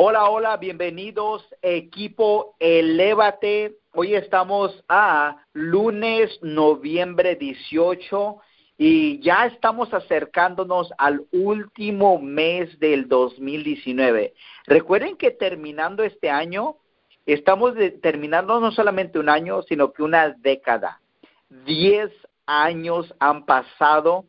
Hola, hola, bienvenidos equipo Elévate. Hoy estamos a lunes, noviembre 18 y ya estamos acercándonos al último mes del 2019. Recuerden que terminando este año, estamos terminando no solamente un año, sino que una década. Diez años han pasado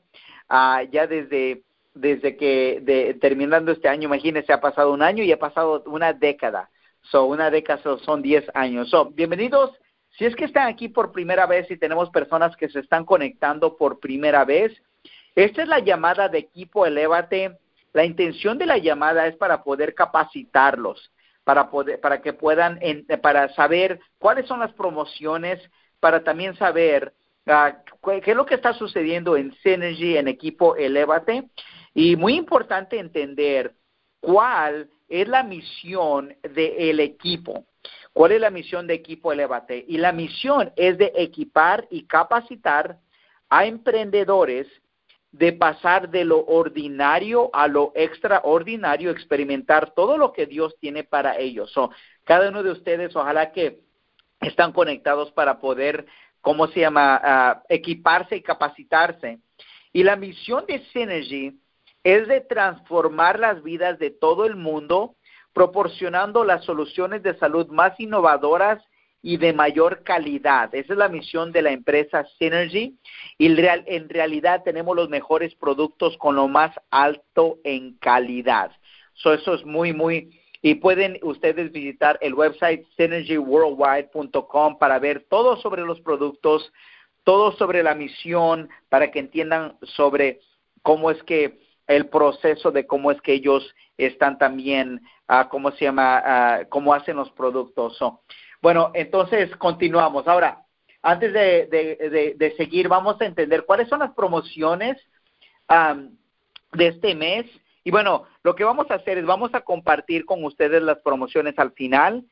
uh, ya desde desde que de, terminando este año, imagínense, ha pasado un año y ha pasado una década. So, una década son 10 años. So, bienvenidos. Si es que están aquí por primera vez y tenemos personas que se están conectando por primera vez, esta es la llamada de equipo Elévate. La intención de la llamada es para poder capacitarlos, para poder, para que puedan, para saber cuáles son las promociones, para también saber uh, qué es lo que está sucediendo en Synergy, en equipo Elévate, y muy importante entender cuál es la misión del equipo. ¿Cuál es la misión de Equipo Elevate? Y la misión es de equipar y capacitar a emprendedores de pasar de lo ordinario a lo extraordinario, experimentar todo lo que Dios tiene para ellos. cada uno de ustedes, ojalá que están conectados para poder, ¿cómo se llama?, uh, equiparse y capacitarse. Y la misión de Synergy es de transformar las vidas de todo el mundo, proporcionando las soluciones de salud más innovadoras y de mayor calidad. Esa es la misión de la empresa Synergy y en realidad tenemos los mejores productos con lo más alto en calidad. eso es muy, muy... Y pueden ustedes visitar el website synergyworldwide.com para ver todo sobre los productos, todo sobre la misión, para que entiendan sobre cómo es que el proceso de cómo es que ellos están también, uh, cómo se llama, uh, cómo hacen los productos. Bueno, entonces continuamos. Ahora, antes de, de, de, seguir, vamos a entender cuáles son las promociones de este mes. Y bueno, lo que vamos a hacer es vamos a compartir con ustedes las promociones al final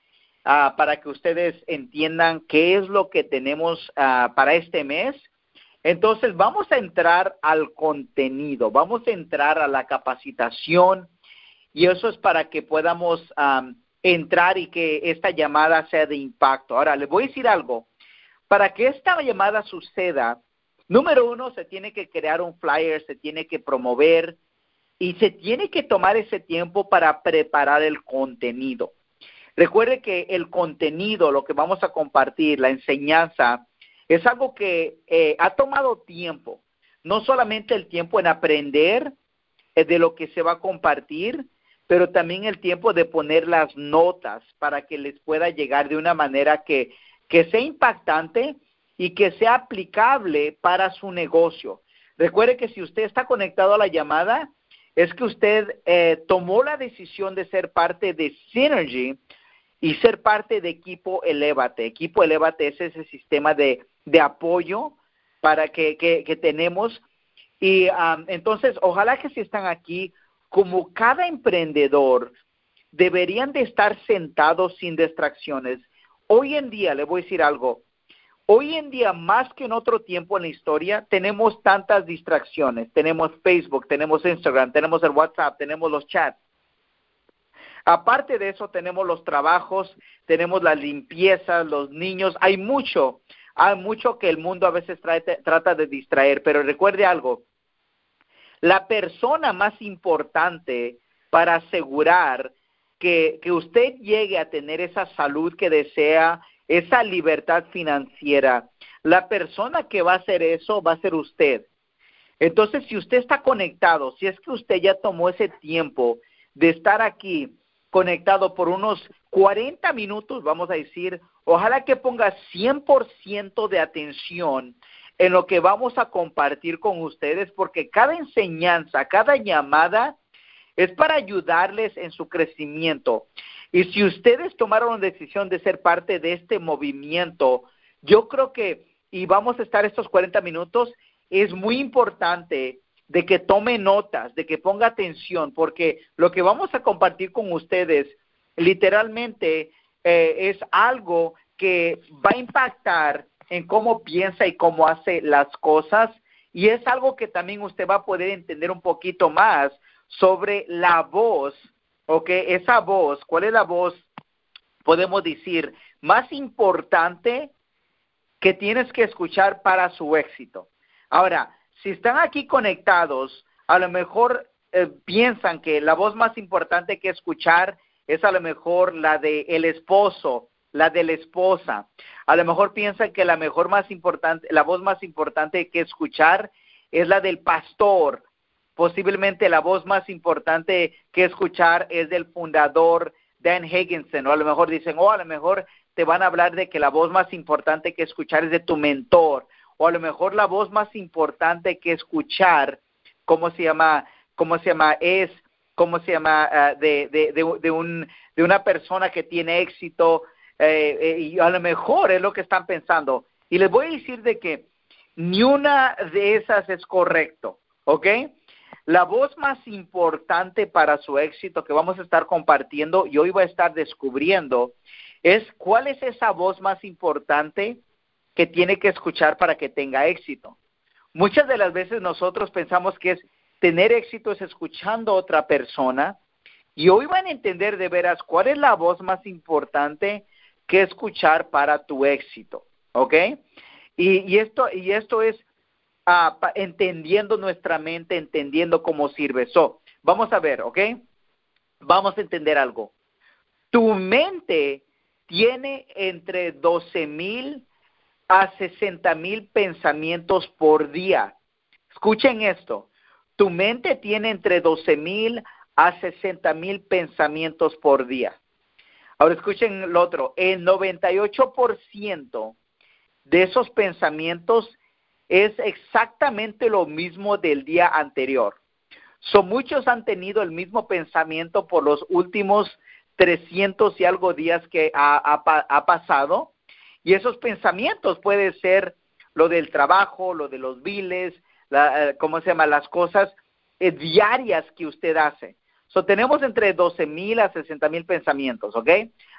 uh, para que ustedes entiendan qué es lo que tenemos para este mes entonces vamos a entrar al contenido, vamos a entrar a la capacitación y eso es para que podamos entrar y que esta llamada sea de impacto. Ahora, les voy a decir algo. Para que esta llamada suceda, número uno, se tiene que crear un flyer, se tiene que promover y se tiene que tomar ese tiempo para preparar el contenido. Recuerde que el contenido, lo que vamos a compartir, la enseñanza, es algo que eh, ha tomado tiempo, no solamente el tiempo en aprender eh, de lo que se va a compartir, pero también el tiempo de poner las notas para que les pueda llegar de una manera que, que sea impactante y que sea aplicable para su negocio. Recuerde que si usted está conectado a la llamada, es que usted eh, tomó la decisión de ser parte de Synergy y ser parte de Equipo Elevate. Equipo Elevate es ese sistema de de apoyo para que, que, tenemos. Y entonces, ojalá que si están aquí, como cada emprendedor, deberían de estar sentados sin distracciones. Hoy en día, le voy a decir algo, hoy en día, más que en otro tiempo en la historia, tenemos tantas distracciones. Tenemos Facebook, tenemos Instagram, tenemos el WhatsApp, tenemos los chats. Aparte de eso, tenemos los trabajos, tenemos la limpieza, los niños, hay mucho hay mucho que el mundo a veces trata de distraer, pero recuerde algo, la persona más importante para asegurar que, que usted llegue a tener esa salud que desea, esa libertad financiera, la persona que va a hacer eso va a ser usted. Entonces, si usted está conectado, si es que usted ya tomó ese tiempo de estar aquí conectado por unos 40 minutos, vamos a decir, Ojalá que ponga 100% de atención en lo que vamos a compartir con ustedes, porque cada enseñanza, cada llamada es para ayudarles en su crecimiento. Y si ustedes tomaron la decisión de ser parte de este movimiento, yo creo que, y vamos a estar estos 40 minutos, es muy importante de que tome notas, de que ponga atención, porque lo que vamos a compartir con ustedes literalmente eh, es algo que va a impactar en cómo piensa y cómo hace las cosas y es algo que también usted va a poder entender un poquito más sobre la voz ¿ok? Esa voz, ¿cuál es la voz, podemos decir, más importante que tienes que escuchar para su éxito? Ahora, si están aquí conectados, a lo mejor eh, piensan que la voz más importante que escuchar es a lo mejor la de el esposo, la de la esposa. A lo mejor piensan que la mejor más importante, la voz más importante que escuchar es la del pastor. Posiblemente la voz más importante que escuchar es del fundador Dan Higginson. O a lo mejor dicen, oh, a lo mejor te van a hablar de que la voz más importante que escuchar es de tu mentor. O a lo mejor la voz más importante que escuchar, ¿cómo se llama? ¿Cómo se llama? Es, ¿cómo se llama? Ah, de, de, un, de una persona que tiene éxito. Eh, eh, y a lo mejor es lo que están pensando. Y les voy a decir de que ni una de esas es correcto, ¿ok? La voz más importante para su éxito que vamos a estar compartiendo y hoy va a estar descubriendo es cuál es esa voz más importante que tiene que escuchar para que tenga éxito. Muchas de las veces nosotros pensamos que es tener éxito es escuchando a otra persona y hoy van a entender de veras cuál es la voz más importante que escuchar para tu éxito, ¿ok? Y, esto, y esto es ah, entendiendo nuestra mente, entendiendo cómo sirve. So, vamos a ver, ¿ok? Vamos a entender algo. Tu mente tiene entre 12 mil a 60 mil pensamientos por día. Escuchen esto. Tu mente tiene entre 12 mil a 60 mil pensamientos por día. Ahora escuchen lo otro. El 98% de esos pensamientos es exactamente lo mismo del día anterior. So, muchos han tenido el mismo pensamiento por los últimos 300 y algo días que ha, pasado. Y esos pensamientos pueden ser lo del trabajo, lo de los biles, eh, ¿cómo se llama? Las cosas eh, diarias que usted hace. So, tenemos entre 12 mil a 60 mil pensamientos, ¿ok?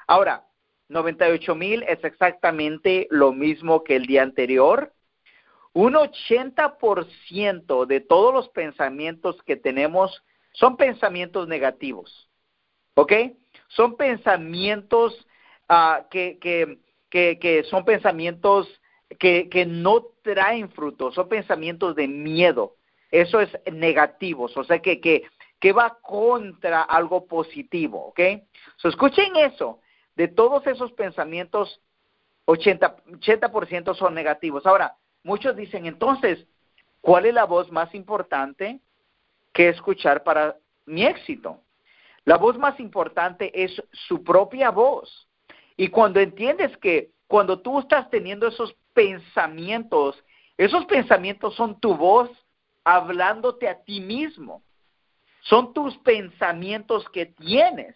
Ahora, 98 mil es exactamente lo mismo que el día anterior. Un 80% de todos los pensamientos que tenemos son pensamientos negativos. ¿Ok? Son pensamientos uh, que, que, que, son pensamientos que, no traen frutos, son pensamientos de miedo. Eso es negativos, o sea que, que, va contra algo positivo, ¿ok? So, escuchen eso de todos esos pensamientos, 80%, son negativos. Ahora, muchos dicen, entonces, ¿cuál es la voz más importante que escuchar para mi éxito? La voz más importante es su propia voz. Y cuando entiendes que cuando tú estás teniendo esos pensamientos, esos pensamientos son tu voz hablándote a ti mismo. Son tus pensamientos que tienes.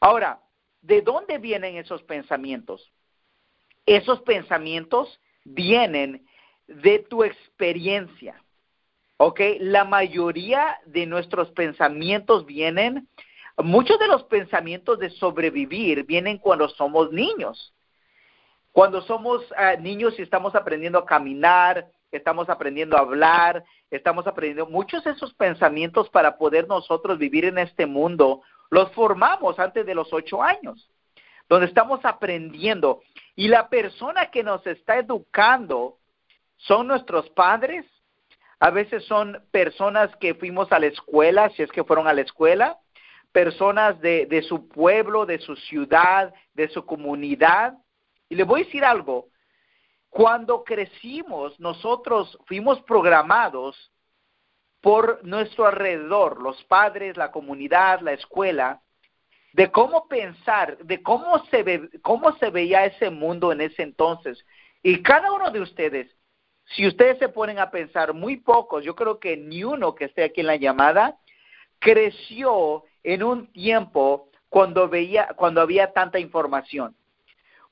Ahora, ¿De dónde vienen esos pensamientos? Esos pensamientos vienen de tu experiencia. ¿Ok? La mayoría de nuestros pensamientos vienen, muchos de los pensamientos de sobrevivir vienen cuando somos niños. Cuando somos ah, niños y estamos aprendiendo a caminar, estamos aprendiendo a hablar, estamos aprendiendo muchos de esos pensamientos para poder nosotros vivir en este mundo los formamos antes de los ocho años, donde estamos aprendiendo. Y la persona que nos está educando son nuestros padres, a veces son personas que fuimos a la escuela, si es que fueron a la escuela, personas de, de su pueblo, de su ciudad, de su comunidad. Y le voy a decir algo, cuando crecimos, nosotros fuimos programados por nuestro alrededor, los padres, la comunidad, la escuela, de cómo pensar, de cómo se, ve, cómo se veía ese mundo en ese entonces. Y cada uno de ustedes, si ustedes se ponen a pensar, muy pocos, yo creo que ni uno que esté aquí en la llamada, creció en un tiempo cuando, veía, cuando había tanta información.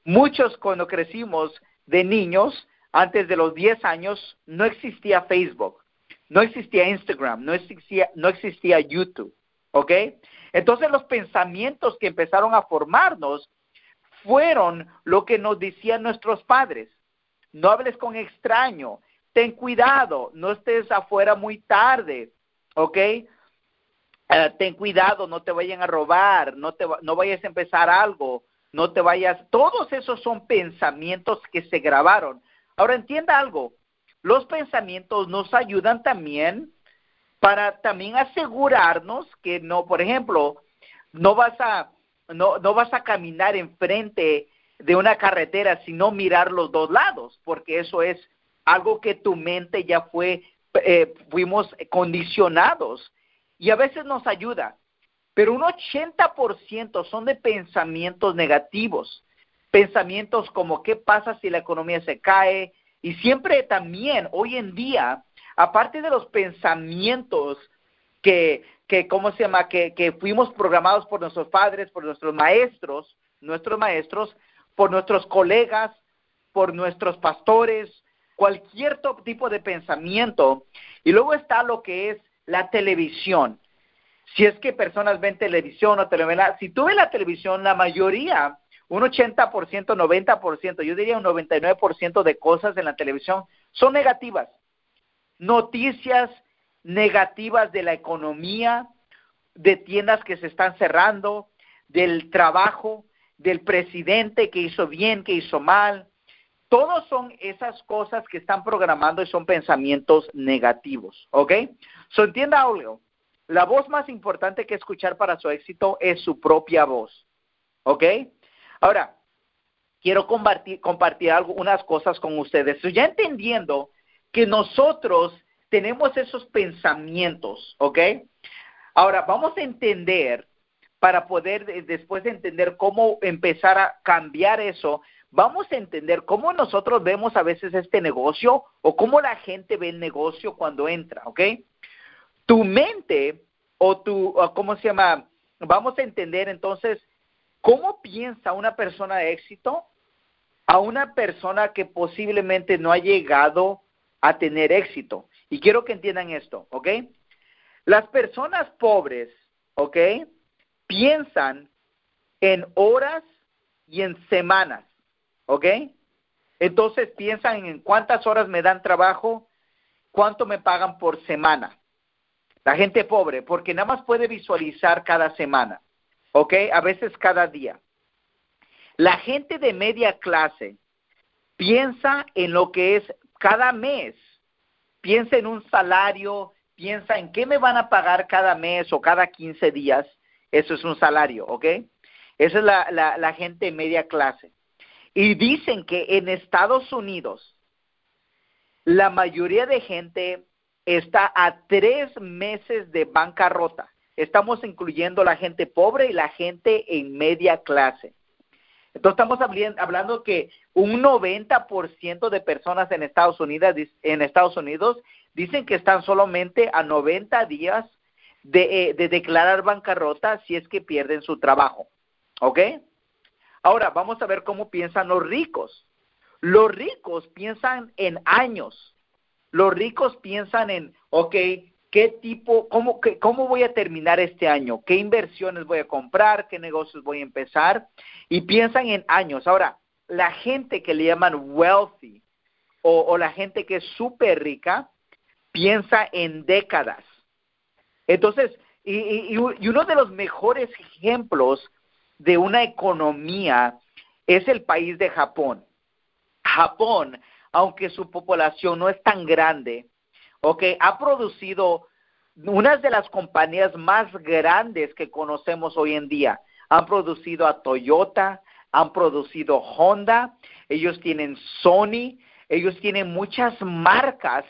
Muchos cuando crecimos de niños, antes de los 10 años, no existía Facebook no existía Instagram, no existía, YouTube, ¿ok? Entonces los pensamientos que empezaron a formarnos fueron lo que nos decían nuestros padres. No hables con extraño, ten cuidado, no estés afuera muy tarde, ¿ok? eh, ten cuidado, no te vayan a robar, no, te, no vayas a empezar algo, no te vayas. Todos esos son pensamientos que se grabaron. Ahora entienda algo, los pensamientos nos ayudan también para también asegurarnos que no, por ejemplo, no vas a no, no vas a caminar enfrente de una carretera sino mirar los dos lados, porque eso es algo que tu mente ya fue, eh, fuimos condicionados y a veces nos ayuda, pero un 80% son de pensamientos negativos, pensamientos como qué pasa si la economía se cae y siempre también hoy en día, aparte de los pensamientos que, que ¿cómo se llama? Que, que fuimos programados por nuestros padres, por nuestros maestros, nuestros maestros, por nuestros colegas, por nuestros pastores, cualquier tipo de pensamiento. Y luego está lo que es la televisión. Si es que personas ven televisión o telenovela, si tú ves la televisión, la mayoría, un 80%, 90%, yo diría un 99% de cosas en la televisión son negativas. Noticias negativas de la economía, de tiendas que se están cerrando, del trabajo, del presidente que hizo bien, que hizo mal. Todos son esas cosas que están programando y son pensamientos negativos, ¿ok? So entienda algo, la voz más importante que escuchar para su éxito es su propia voz, ¿ok? Ahora, quiero compartir, compartir unas cosas con ustedes. ya entendiendo que nosotros tenemos esos pensamientos, ¿ok? Ahora, vamos a entender para poder después de entender cómo empezar a cambiar eso, vamos a entender cómo nosotros vemos a veces este negocio o cómo la gente ve el negocio cuando entra, ¿ok? Tu mente o tu, ¿cómo se llama? Vamos a entender entonces cómo piensa una persona de éxito a una persona que posiblemente no ha llegado a tener éxito. Y quiero que entiendan esto, ¿ok? Las personas pobres, ¿ok? piensan en horas y en semanas, ¿ok? Entonces piensan en cuántas horas me dan trabajo, cuánto me pagan por semana. La gente pobre, porque nada más puede visualizar cada semana, ¿ok? A veces cada día. La gente de media clase piensa en lo que es cada mes, piensa en un salario, piensa en qué me van a pagar cada mes o cada 15 días eso es un salario, ¿ok? Esa es la, la, gente media clase. Y dicen que en Estados Unidos la mayoría de gente está a tres meses de bancarrota. Estamos incluyendo la gente pobre y la gente en media clase. Entonces estamos hablando que un 90% de personas en Estados Unidos en Estados Unidos dicen que están solamente a 90 días de, eh, de declarar bancarrota si es que pierden su trabajo. ¿Ok? Ahora, vamos a ver cómo piensan los ricos. Los ricos piensan en años. Los ricos piensan en, ok, ¿qué tipo, cómo, qué, cómo voy a terminar este año? ¿Qué inversiones voy a comprar? ¿Qué negocios voy a empezar? Y piensan en años. Ahora, la gente que le llaman wealthy o, la gente que es súper rica piensa en décadas. Entonces, y, uno de los mejores ejemplos de una economía es el país de Japón. Japón, aunque su población no es tan grande, okay, ha producido unas de las compañías más grandes que conocemos hoy en día. Han producido a Toyota, han producido Honda, ellos tienen Sony, ellos tienen muchas marcas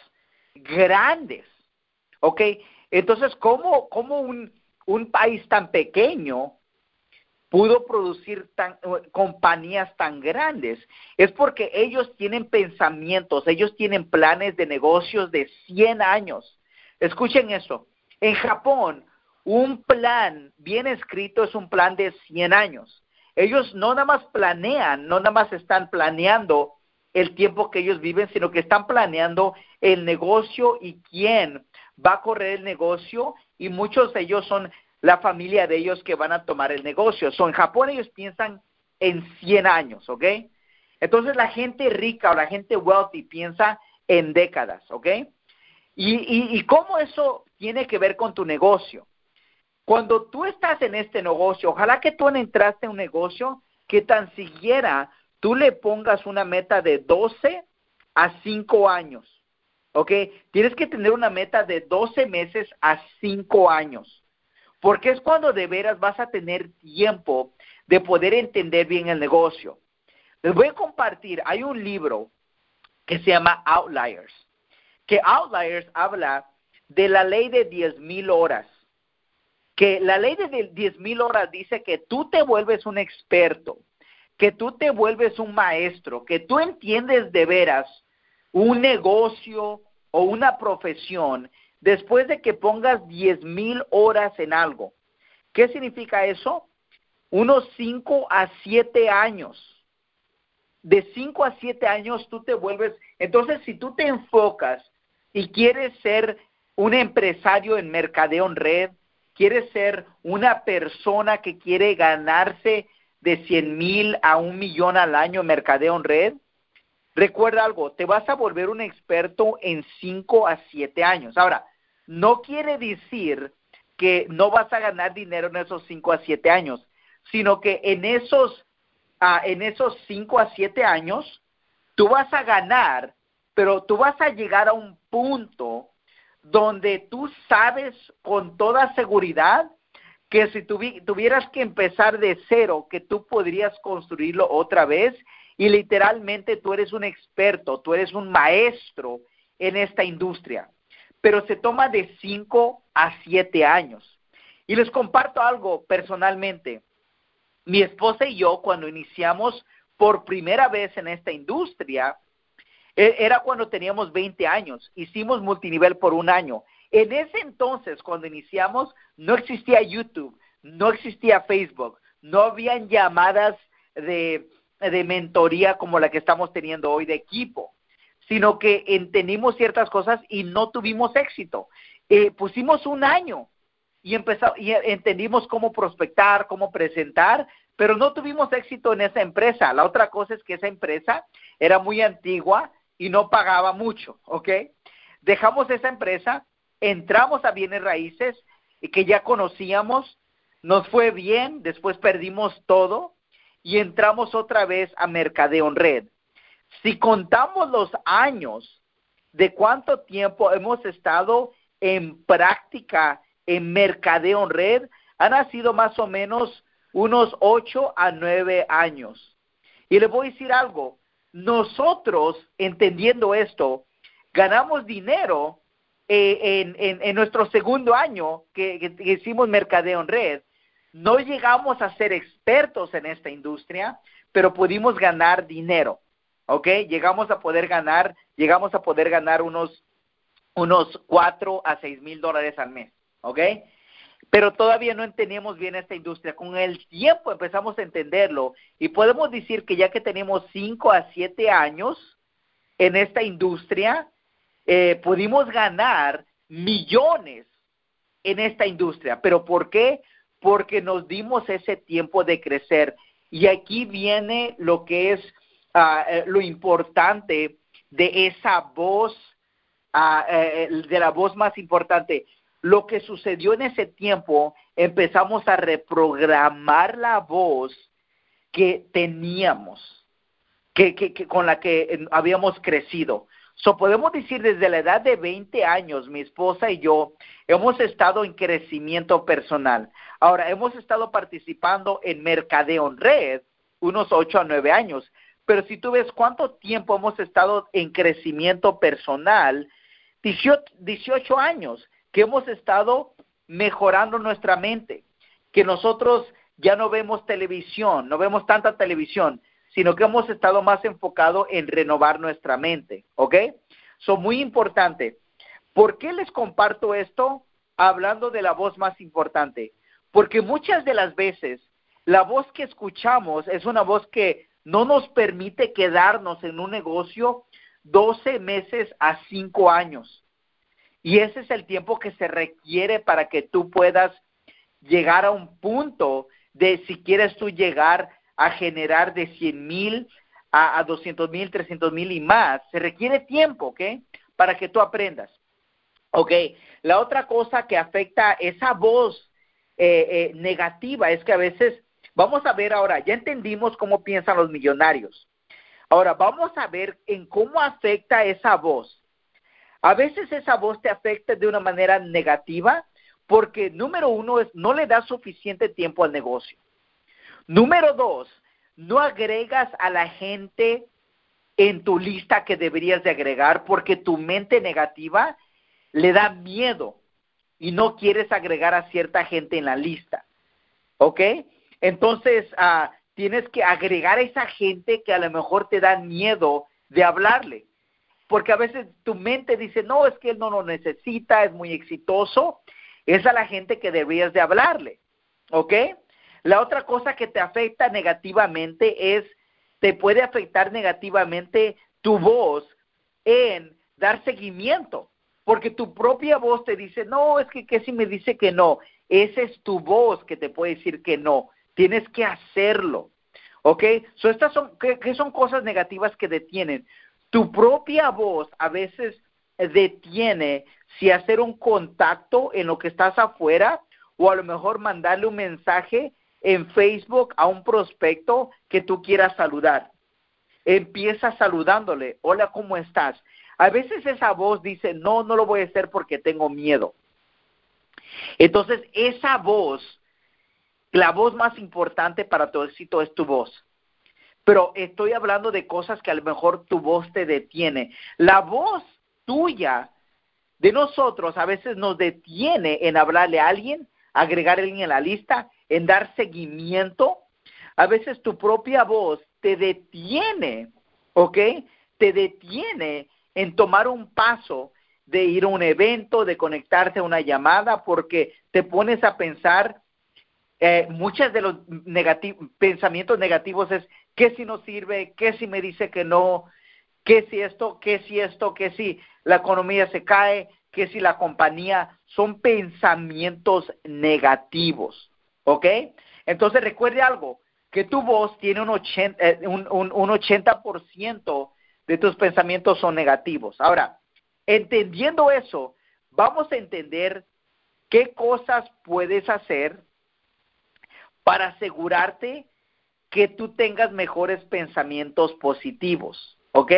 grandes, ¿ok? Entonces, ¿cómo, cómo un, un país tan pequeño pudo producir tan, compañías tan grandes? Es porque ellos tienen pensamientos, ellos tienen planes de negocios de 100 años. Escuchen eso. En Japón, un plan bien escrito es un plan de 100 años. Ellos no nada más planean, no nada más están planeando el tiempo que ellos viven, sino que están planeando el negocio y quién va a correr el negocio y muchos de ellos son la familia de ellos que van a tomar el negocio. So, en Japón ellos piensan en 100 años, ¿ok? Entonces la gente rica o la gente wealthy piensa en décadas, ¿ok? Y, y, cómo eso tiene que ver con tu negocio. Cuando tú estás en este negocio, ojalá que tú entraste en un negocio que tan siquiera tú le pongas una meta de 12 a 5 años. ¿Ok? Tienes que tener una meta de 12 meses a 5 años. Porque es cuando de veras vas a tener tiempo de poder entender bien el negocio. Les voy a compartir, hay un libro que se llama Outliers, que Outliers habla de la ley de 10 mil horas, que la ley de 10 mil horas dice que tú te vuelves un experto, que tú te vuelves un maestro, que tú entiendes de veras un negocio o una profesión después de que pongas 10 mil horas en algo. ¿Qué significa eso? Unos 5 a 7 años. De 5 a 7 años tú te vuelves, entonces si tú te enfocas y quieres ser un empresario en mercadeo en red, quieres ser una persona que quiere ganarse de 100 mil a un millón al año en mercadeo en red, recuerda algo, te vas a volver un experto en 5 a 7 años. Ahora, no quiere decir que no vas a ganar dinero en esos 5 a 7 años, sino que en esos, uh, en esos 5 a 7 años, tú vas a ganar, pero tú vas a llegar a un punto donde tú sabes con toda seguridad que si tuvieras que empezar de cero, que tú podrías construirlo otra vez y literalmente tú eres un experto, tú eres un maestro en esta industria pero se toma de 5 a 7 años. Y les comparto algo personalmente. Mi esposa y yo, cuando iniciamos por primera vez en esta industria, e, era cuando teníamos 20 años. Hicimos multinivel por un año. En ese entonces, cuando iniciamos, no existía YouTube, no existía Facebook, no habían llamadas de, de mentoría como la que estamos teniendo hoy de equipo sino que entendimos ciertas cosas y no tuvimos éxito. Eh, pusimos un año y, empezamos, y entendimos cómo prospectar, cómo presentar, pero no tuvimos éxito en esa empresa. La otra cosa es que esa empresa era muy antigua y no pagaba mucho, ¿ok? Dejamos esa empresa, entramos a bienes raíces que ya conocíamos, nos fue bien, después perdimos todo y entramos otra vez a Mercadeo Red. Si contamos los años de cuánto tiempo hemos estado en práctica en mercadeo en red, han sido más o menos unos ocho a nueve años. Y le voy a decir algo, nosotros, entendiendo esto, ganamos dinero eh, en, nuestro segundo año que, que, hicimos mercadeo en red. No llegamos a ser expertos en esta industria, pero pudimos ganar dinero. ¿Ok? Llegamos a poder ganar, llegamos a poder ganar unos, unos 4 a 6 mil dólares al mes, ¿ok? Pero todavía no entendíamos bien esta industria. Con el tiempo empezamos a entenderlo y podemos decir que ya que tenemos 5 a 7 años en esta industria, eh, pudimos ganar millones en esta industria. ¿Pero por qué? Porque nos dimos ese tiempo de crecer. Y aquí viene lo que es Eh, lo importante de esa voz, eh, de la voz más importante. Lo que sucedió en ese tiempo, empezamos a reprogramar la voz que teníamos, que, que, con la que habíamos crecido. So, podemos decir desde la edad de 20 años, mi esposa y yo hemos estado en crecimiento personal. Ahora, hemos estado participando en mercadeo en red unos 8 a 9 años. Pero si tú ves cuánto tiempo hemos estado en crecimiento personal, 18, años que hemos estado mejorando nuestra mente, que nosotros ya no vemos televisión, no vemos tanta televisión, sino que hemos estado más enfocados en renovar nuestra mente, ¿ok? Son muy importante. ¿Por qué les comparto esto? Hablando de la voz más importante. Porque muchas de las veces la voz que escuchamos es una voz que no nos permite quedarnos en un negocio 12 meses a 5 años. Y ese es el tiempo que se requiere para que tú puedas llegar a un punto de si quieres tú llegar a generar de 100 mil a, a 200 mil, 300 mil y más. Se requiere tiempo, ¿ok? Para que tú aprendas. Ok, la otra cosa que afecta esa voz eh, negativa es que a veces, vamos a ver ahora, ya entendimos cómo piensan los millonarios. Ahora, vamos a ver en cómo afecta esa voz. A veces esa voz te afecta de una manera negativa porque, número uno, es no le das suficiente tiempo al negocio. Número dos, no agregas a la gente en tu lista que deberías de agregar porque tu mente negativa le da miedo y no quieres agregar a cierta gente en la lista. ¿Ok? Entonces, uh, tienes que agregar a esa gente que a lo mejor te da miedo de hablarle. Porque a veces tu mente dice, no, es que él no lo necesita, es muy exitoso. Es a la gente que deberías de hablarle. ¿Ok? La otra cosa que te afecta negativamente es, te puede afectar negativamente tu voz en dar seguimiento. Porque tu propia voz te dice, no, es que, ¿qué si me dice que no? Esa es tu voz que te puede decir que no. Tienes que hacerlo. ¿Ok? So, estas son, ¿qué, son cosas negativas que detienen? Tu propia voz a veces detiene si hacer un contacto en lo que estás afuera o a lo mejor mandarle un mensaje en Facebook a un prospecto que tú quieras saludar. Empieza saludándole, hola, ¿cómo estás? A veces esa voz dice, no, no lo voy a hacer porque tengo miedo. Entonces, esa voz la voz más importante para tu éxito es tu voz. Pero estoy hablando de cosas que a lo mejor tu voz te detiene. La voz tuya de nosotros a veces nos detiene en hablarle a alguien, agregar a alguien en la lista, en dar seguimiento. A veces tu propia voz te detiene, ¿ok? Te detiene en tomar un paso de ir a un evento, de conectarte a una llamada, porque te pones a pensar eh, muchos de los pensamientos negativos es, ¿qué si no sirve? ¿Qué si me dice que no? ¿Qué si esto? ¿Qué si esto? ¿Qué si la economía se cae? ¿Qué si la compañía? Son pensamientos negativos, ¿ok? Entonces recuerde algo, que tu voz tiene un 80%, eh, un, un, un 80 de tus pensamientos son negativos. Ahora, entendiendo eso, vamos a entender qué cosas puedes hacer para asegurarte que tú tengas mejores pensamientos positivos, ¿ok?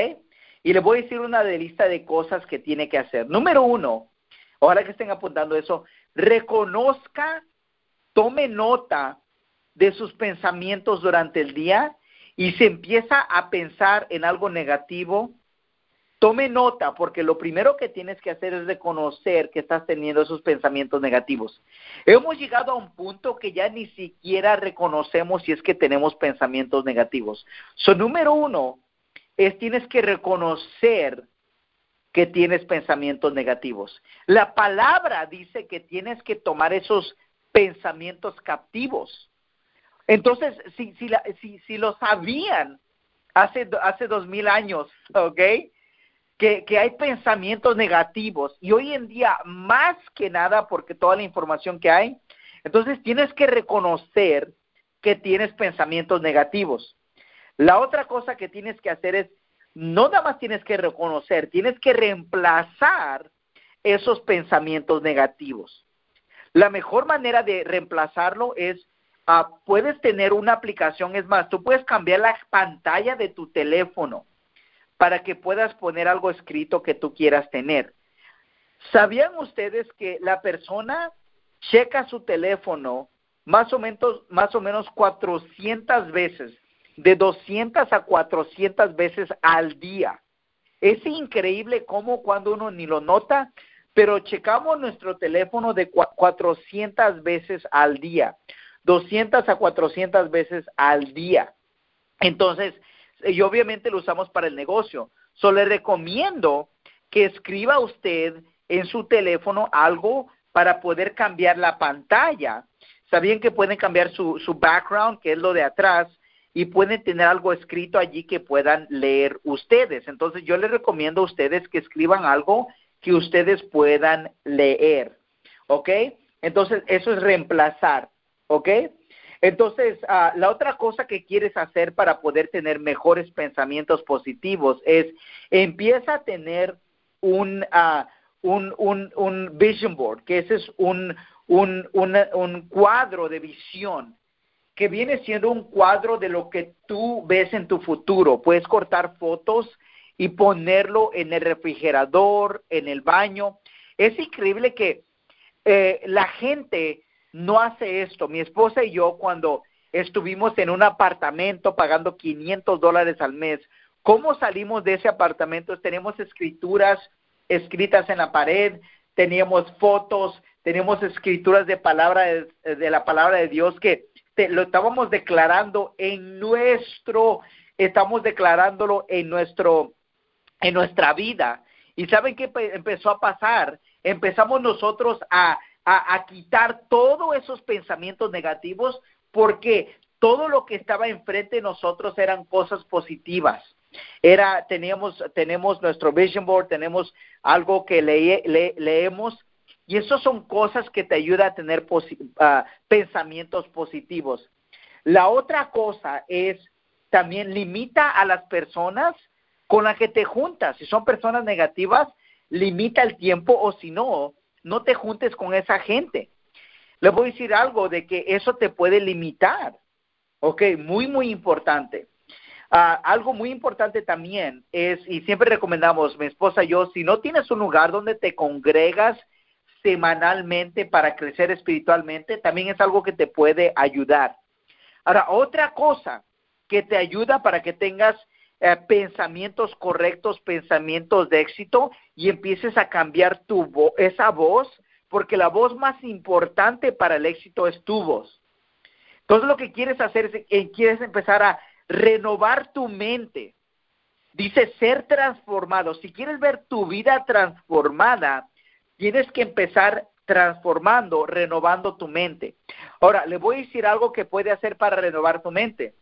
Y le voy a decir una de lista de cosas que tiene que hacer. Número uno, ojalá que estén apuntando eso, reconozca, tome nota de sus pensamientos durante el día y se empieza a pensar en algo negativo, Tome nota, porque lo primero que tienes que hacer es reconocer que estás teniendo esos pensamientos negativos. Hemos llegado a un punto que ya ni siquiera reconocemos si es que tenemos pensamientos negativos. So, número uno es tienes que reconocer que tienes pensamientos negativos. La palabra dice que tienes que tomar esos pensamientos captivos. Entonces, si, si, si, si lo sabían hace, hace dos mil años, ¿ok? Que, hay pensamientos negativos y hoy en día más que nada porque toda la información que hay, entonces tienes que reconocer que tienes pensamientos negativos. La otra cosa que tienes que hacer es, no nada más tienes que reconocer, tienes que reemplazar esos pensamientos negativos. La mejor manera de reemplazarlo es, ah, puedes tener una aplicación, es más, tú puedes cambiar la pantalla de tu teléfono para que puedas poner algo escrito que tú quieras tener. ¿Sabían ustedes que la persona checa su teléfono más o menos, más o menos 400 veces, de 200 a 400 veces al día? Es increíble cómo cuando uno ni lo nota, pero checamos nuestro teléfono de 400 veces al día, 200 a 400 veces al día. Entonces, y obviamente lo usamos para el negocio. Solo le recomiendo que escriba usted en su teléfono algo para poder cambiar la pantalla. Sabían que pueden cambiar su, su background, que es lo de atrás, y pueden tener algo escrito allí que puedan leer ustedes. Entonces yo les recomiendo a ustedes que escriban algo que ustedes puedan leer. ¿Ok? Entonces eso es reemplazar. ¿Ok? Entonces, ah, la otra cosa que quieres hacer para poder tener mejores pensamientos positivos es empieza a tener un, uh, un, un, un, vision board, que ese es un, un, un cuadro de visión que viene siendo un cuadro de lo que tú ves en tu futuro. Puedes cortar fotos y ponerlo en el refrigerador, en el baño. Es increíble que eh, la gente no hace esto. Mi esposa y yo cuando estuvimos en un apartamento pagando 500 dólares al mes, ¿cómo salimos de ese apartamento? Tenemos escrituras escritas en la pared, teníamos fotos, tenemos escrituras de palabra de, la palabra de Dios que lo estábamos declarando en nuestro, estamos declarándolo en nuestro, en nuestra vida. ¿Y saben qué empezó a pasar? Empezamos nosotros a, a, quitar todos esos pensamientos negativos porque todo lo que estaba enfrente de nosotros eran cosas positivas. Era, teníamos, tenemos nuestro vision board, tenemos algo que leemos y eso son cosas que te ayudan a tener pensamientos positivos. La otra cosa es también limita a las personas con las que te juntas. Si son personas negativas, limita el tiempo o si no, no te juntes con esa gente. Le voy a decir algo de que eso te puede limitar. Ok, muy, muy importante. Ah, algo muy importante también es, y siempre recomendamos, mi esposa y yo, si no tienes un lugar donde te congregas semanalmente para crecer espiritualmente, también es algo que te puede ayudar. Ahora, otra cosa que te ayuda para que tengas eh, pensamientos correctos, pensamientos de éxito y empieces a cambiar tu esa voz, porque la voz más importante para el éxito es tu voz. Entonces lo que quieres hacer es que quieres empezar a renovar tu mente. Dice ser transformado. Si quieres ver tu vida transformada, tienes que empezar transformando, renovando tu mente. Ahora, le voy a decir algo que puede hacer para renovar tu mente.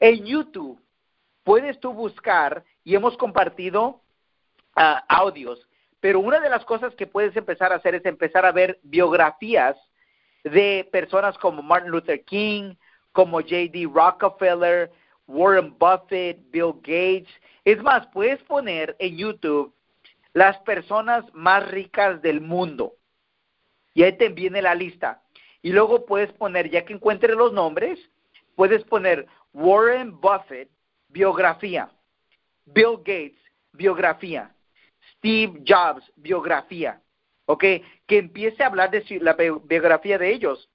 En YouTube puedes tú buscar, y hemos compartido ah, audios, pero una de las cosas que puedes empezar a hacer es empezar a ver biografías de personas como Martin Luther King, como J.D. Rockefeller, Warren Buffett, Bill Gates. Es más, puedes poner en YouTube las personas más ricas del mundo. Y ahí te viene la lista. Y luego puedes poner, ya que encuentres los nombres, puedes poner Warren Buffett, biografía. Bill Gates, biografía. Steve Jobs, biografía. ¿Ok? Que empiece a hablar de la biografía de ellos.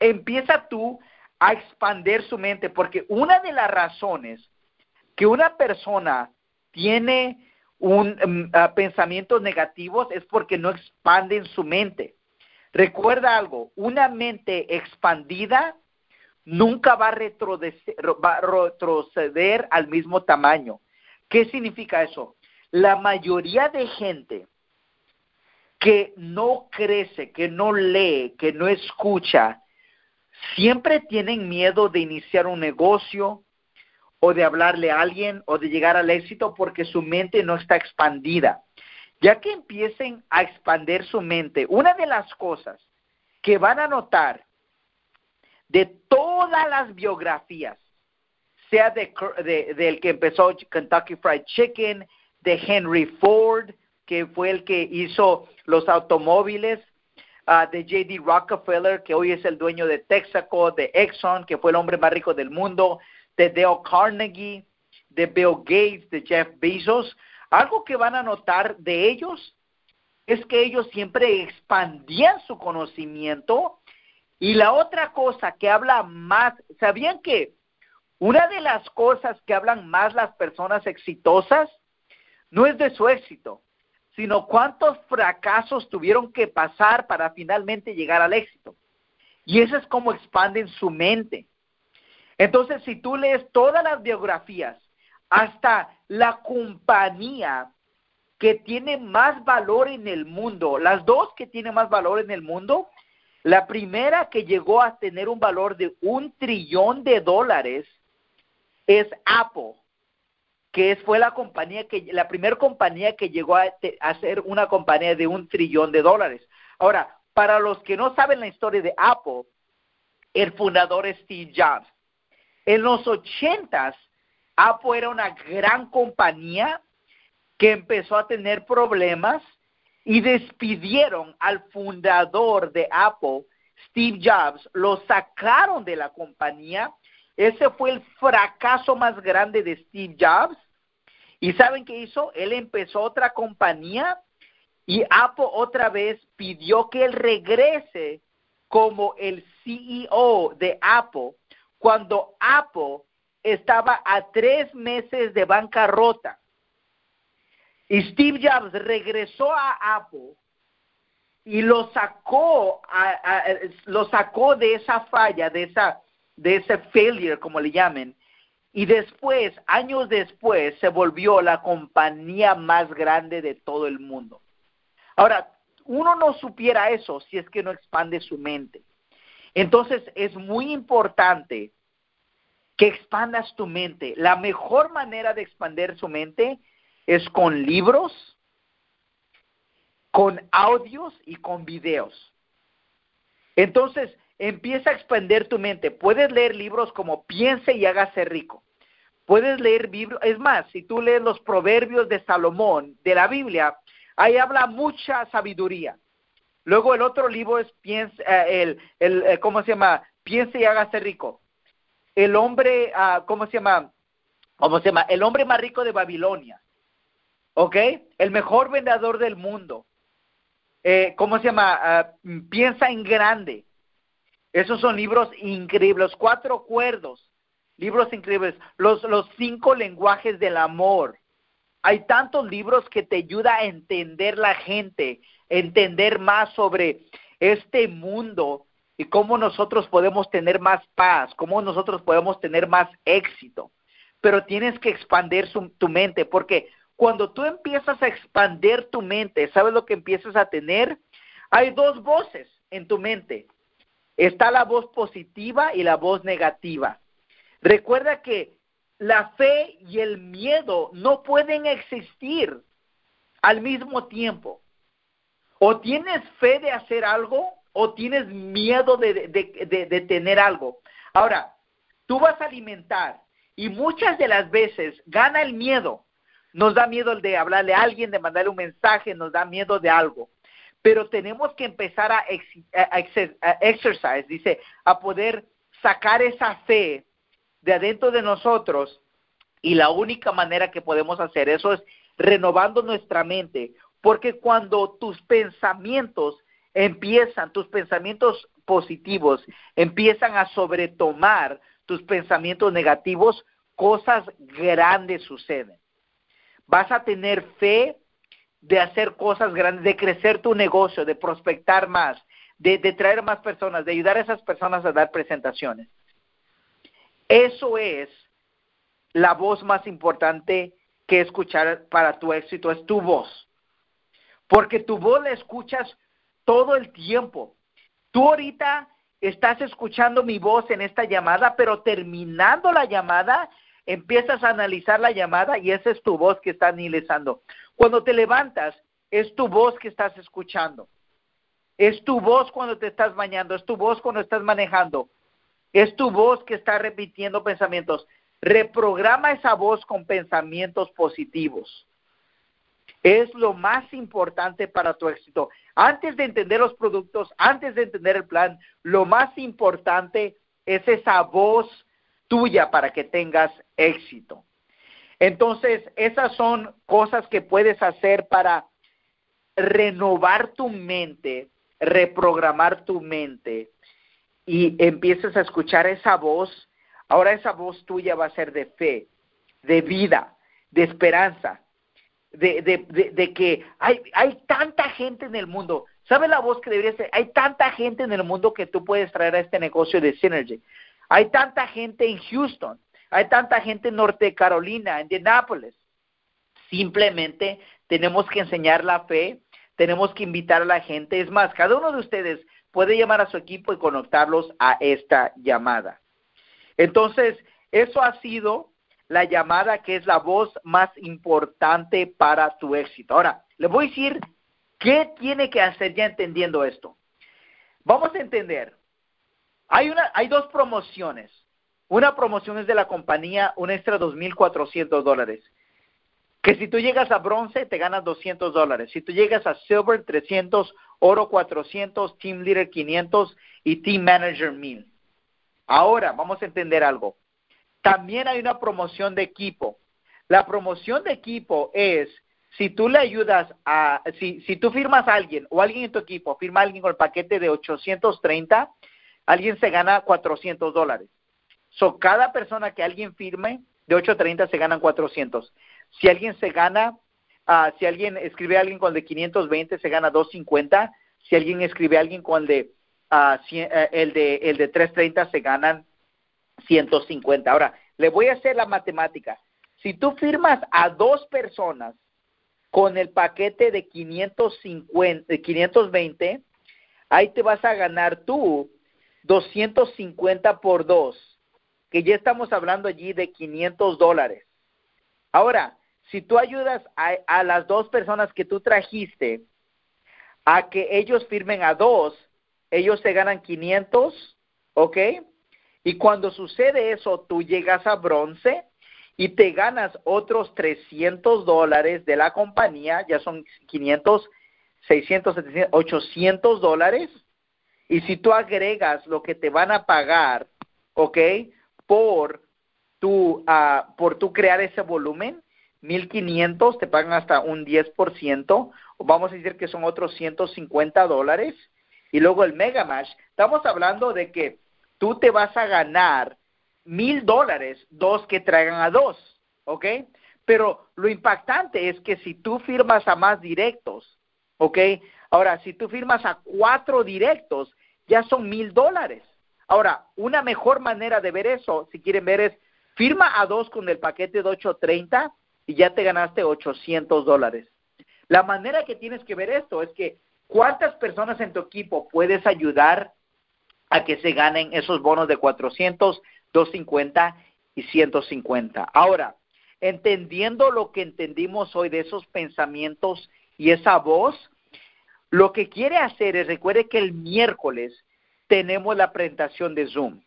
Empieza tú a expandir su mente, porque una de las razones que una persona tiene un um, pensamientos negativos es porque no expanden su mente. Recuerda algo, una mente expandida nunca va a, retroceder, al mismo tamaño. ¿Qué significa eso? La mayoría de gente que no crece, que no lee, que no escucha, siempre tienen miedo de iniciar un negocio o de hablarle a alguien o de llegar al éxito porque su mente no está expandida. Ya que empiecen a expandir su mente, una de las cosas que van a notar de todas las biografías, sea de, del que empezó Kentucky Fried Chicken, de Henry Ford, que fue el que hizo los automóviles, ah, de J.D. Rockefeller, que hoy es el dueño de Texaco, de Exxon, que fue el hombre más rico del mundo, de Dale Carnegie, de Bill Gates, de Jeff Bezos. Algo que van a notar de ellos es que ellos siempre expandían su conocimiento y la otra cosa que habla más, ¿sabían que una de las cosas que hablan más las personas exitosas no es de su éxito, sino cuántos fracasos tuvieron que pasar para finalmente llegar al éxito? Y eso es como expanden su mente. Entonces, si tú lees todas las biografías, hasta la compañía que tiene más valor en el mundo, las dos que tienen más valor en el mundo, la primera que llegó a tener un valor de un trillón de dólares es Apple, que fue la compañía que la primera compañía que llegó a, a, ser una compañía de un trillón de dólares. Ahora, para los que no saben la historia de Apple, el fundador es Steve Jobs. En los ochentas, Apple era una gran compañía que empezó a tener problemas y despidieron al fundador de Apple, Steve Jobs, lo sacaron de la compañía. Ese fue el fracaso más grande de Steve Jobs. ¿Y saben qué hizo? Él empezó otra compañía y Apple otra vez pidió que él regrese como el CEO de Apple cuando Apple estaba a tres meses de bancarrota. Y Steve Jobs regresó a Apple y lo sacó, lo sacó de esa falla, de esa, de ese failure, como le llamen. Y después, años después, se volvió la compañía más grande de todo el mundo. Ahora, uno no supiera eso si es que no expande su mente. Entonces, es muy importante que expandas tu mente. La mejor manera de expandir su mente es con libros, con audios y con videos. Entonces, empieza a expandir tu mente. Puedes leer libros como Piense y hágase rico. Puedes leer libros, es más, si tú lees los proverbios de Salomón de la Biblia, ahí habla mucha sabiduría. Luego el otro libro es Piense, eh, el, eh, ¿cómo se llama? Piense y hágase rico. El hombre, uh, ¿cómo se llama? ¿Cómo se llama? El hombre más rico de Babilonia. ¿Ok? El mejor vendedor del mundo. Eh, ¿Cómo se llama? Ah, piensa en grande. Esos son libros increíbles. Cuatro cuerdos, libros increíbles. Los, los cinco lenguajes del amor. Hay tantos libros que te ayudan a entender la gente, entender más sobre este mundo y cómo nosotros podemos tener más paz, cómo nosotros podemos tener más éxito. Pero tienes que expandir tu mente porque cuando tú empiezas a expandir tu mente, ¿sabes lo que empiezas a tener? Hay dos voces en tu mente. Está la voz positiva y la voz negativa. Recuerda que la fe y el miedo no pueden existir al mismo tiempo. O tienes fe de hacer algo o tienes miedo de, de, tener algo. Ahora, tú vas a alimentar y muchas de las veces gana el miedo nos da miedo el de hablarle a alguien, de mandarle un mensaje, nos da miedo de algo. Pero tenemos que empezar a, exercise, dice, a poder sacar esa fe de adentro de nosotros. Y la única manera que podemos hacer eso es renovando nuestra mente. Porque cuando tus pensamientos empiezan, tus pensamientos positivos empiezan a sobretomar tus pensamientos negativos, cosas grandes suceden vas a tener fe de hacer cosas grandes, de crecer tu negocio, de prospectar más, de, traer más personas, de ayudar a esas personas a dar presentaciones. Eso es la voz más importante que escuchar para tu éxito, es tu voz. Porque tu voz la escuchas todo el tiempo. Tú ahorita estás escuchando mi voz en esta llamada, pero terminando la llamada, empiezas a analizar la llamada y esa es tu voz que está analizando. Cuando te levantas, es tu voz que estás escuchando. Es tu voz cuando te estás bañando, es tu voz cuando estás manejando. Es tu voz que está repitiendo pensamientos. Reprograma esa voz con pensamientos positivos. Es lo más importante para tu éxito. Antes de entender los productos, antes de entender el plan, lo más importante es esa voz tuya para que tengas éxito. Entonces, esas son cosas que puedes hacer para renovar tu mente, reprogramar tu mente y empieces a escuchar esa voz. Ahora esa voz tuya va a ser de fe, de vida, de esperanza, de, de, de, que hay, hay tanta gente en el mundo. ¿Sabe la voz que debería ser? Hay tanta gente en el mundo que tú puedes traer a este negocio de Synergy. Hay tanta gente en Houston, hay tanta gente en Norte Carolina, en Indianapolis. Simplemente tenemos que enseñar la fe, tenemos que invitar a la gente. Es más, cada uno de ustedes puede llamar a su equipo y conectarlos a esta llamada. Entonces, eso ha sido la llamada que es la voz más importante para tu éxito. Ahora, le voy a decir qué tiene que hacer ya entendiendo esto. Vamos a entender, hay, una, hay dos promociones. Una promoción es de la compañía, un extra 2.400 dólares. Que si tú llegas a bronce, te ganas 200 dólares. Si tú llegas a silver, 300, oro 400, team leader 500 y team manager 1000. Ahora, vamos a entender algo. También hay una promoción de equipo. La promoción de equipo es si tú le ayudas a, si, si tú firmas a alguien o alguien en tu equipo firma a alguien con el paquete de 830, alguien se gana 400 dólares. So, cada persona que alguien firme de 830 se ganan 400. Si alguien se gana, uh, si alguien escribe a alguien con el de 520 se gana 250. Si alguien escribe a alguien con el de, el de el de 330 se ganan 150. Ahora, le voy a hacer la matemática. Si tú firmas a dos personas con el paquete de 550, de 520, ahí te vas a ganar tú 250 por dos, que ya estamos hablando allí de 500 dólares. Ahora, si tú ayudas a, a, las dos personas que tú trajiste a que ellos firmen a dos, ellos se ganan 500, ¿ok? Y cuando sucede eso, tú llegas a bronce y te ganas otros 300 dólares de la compañía, ya son 500, 600, 700, 800 dólares. Y si tú agregas lo que te van a pagar, ¿ok? Por tu, uh, por tu crear ese volumen, 1500, te pagan hasta un 10%, o vamos a decir que son otros 150 dólares. Y luego el Mega Match, estamos hablando de que tú te vas a ganar mil dólares, dos que traigan a dos, ¿ok? Pero lo impactante es que si tú firmas a más directos, ¿ok? Ahora, si tú firmas a cuatro directos, ya son mil dólares. Ahora, una mejor manera de ver eso, si quieren ver, es firma a dos con el paquete de 830 y ya te ganaste 800 dólares. La manera que tienes que ver esto es que cuántas personas en tu equipo puedes ayudar a que se ganen esos bonos de 400, 250 y 150. Ahora, entendiendo lo que entendimos hoy de esos pensamientos y esa voz, lo que quiere hacer es, recuerde que el miércoles tenemos la presentación de Zoom.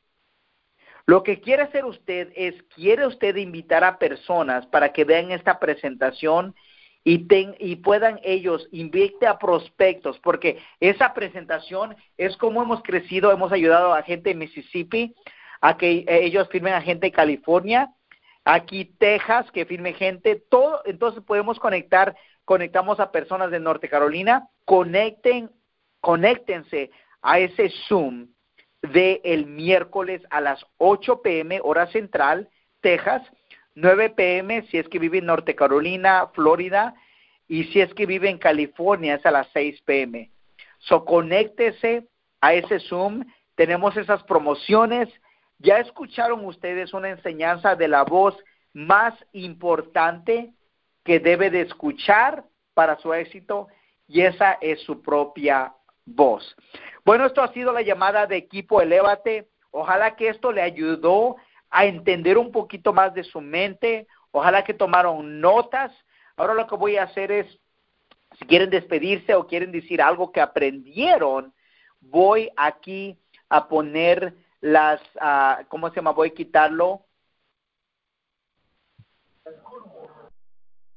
Lo que quiere hacer usted es, quiere usted invitar a personas para que vean esta presentación y, y puedan ellos, invite a prospectos, porque esa presentación es como hemos crecido, hemos ayudado a gente en Mississippi a que ellos firmen a gente de California, aquí Texas, que firme gente, todo, entonces podemos conectar, conectamos a personas de Norte Carolina, conecten, conéctense a ese Zoom de el miércoles a las 8 pm, hora central, Texas, 9 pm si es que vive en Norte Carolina, Florida, y si es que vive en California es a las 6 pm. So, conéctese a ese Zoom, tenemos esas promociones, ya escucharon ustedes una enseñanza de la voz más importante que debe de escuchar para su éxito y esa es su propia voz. Bueno, esto ha sido la llamada de equipo Elévate. Ojalá que esto le ayudó a entender un poquito más de su mente. Ojalá que tomaron notas. Ahora lo que voy a hacer es, si quieren despedirse o quieren decir algo que aprendieron, voy aquí a poner las, uh, ¿cómo se llama? Voy a quitarlo,